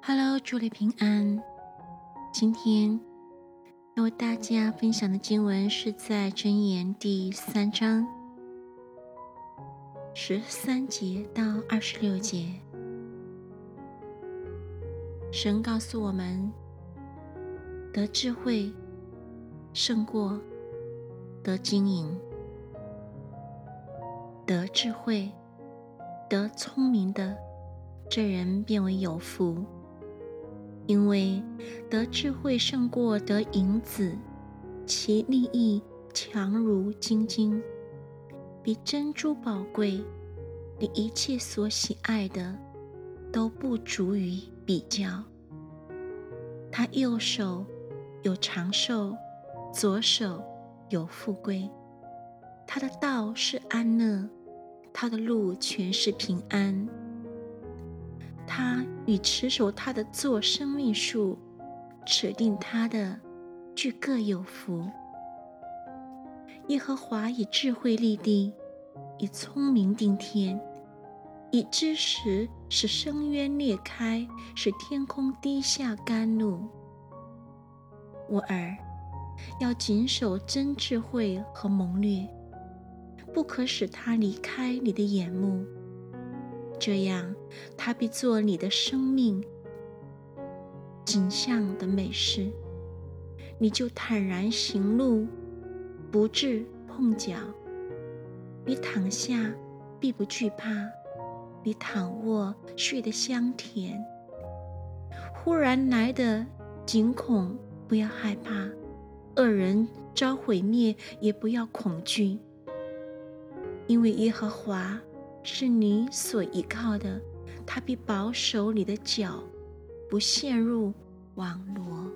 Hello，祝你平安。今天要为大家分享的经文是在箴言第三章十三节到二十六节。神告诉我们，得智慧胜过得经营，得智慧、得聪明的这人变为有福。因为得智慧胜过得银子，其利益强如金金，比珍珠宝贵。你一切所喜爱的都不足于比较。他右手有长寿，左手有富贵。他的道是安乐，他的路全是平安。他与持守他的做生命树，指定他的，俱各有福。耶和华以智慧立地，以聪明定天，以知识使深渊裂开，使天空滴下甘露。我儿，要谨守真智慧和谋略，不可使他离开你的眼目。这样，他必做你的生命景象的美事，你就坦然行路，不致碰脚。你躺下必不惧怕，你躺卧睡得香甜。忽然来的惊恐，不要害怕；恶人遭毁灭，也不要恐惧，因为耶和华。是你所依靠的，他必保守你的脚，不陷入网罗。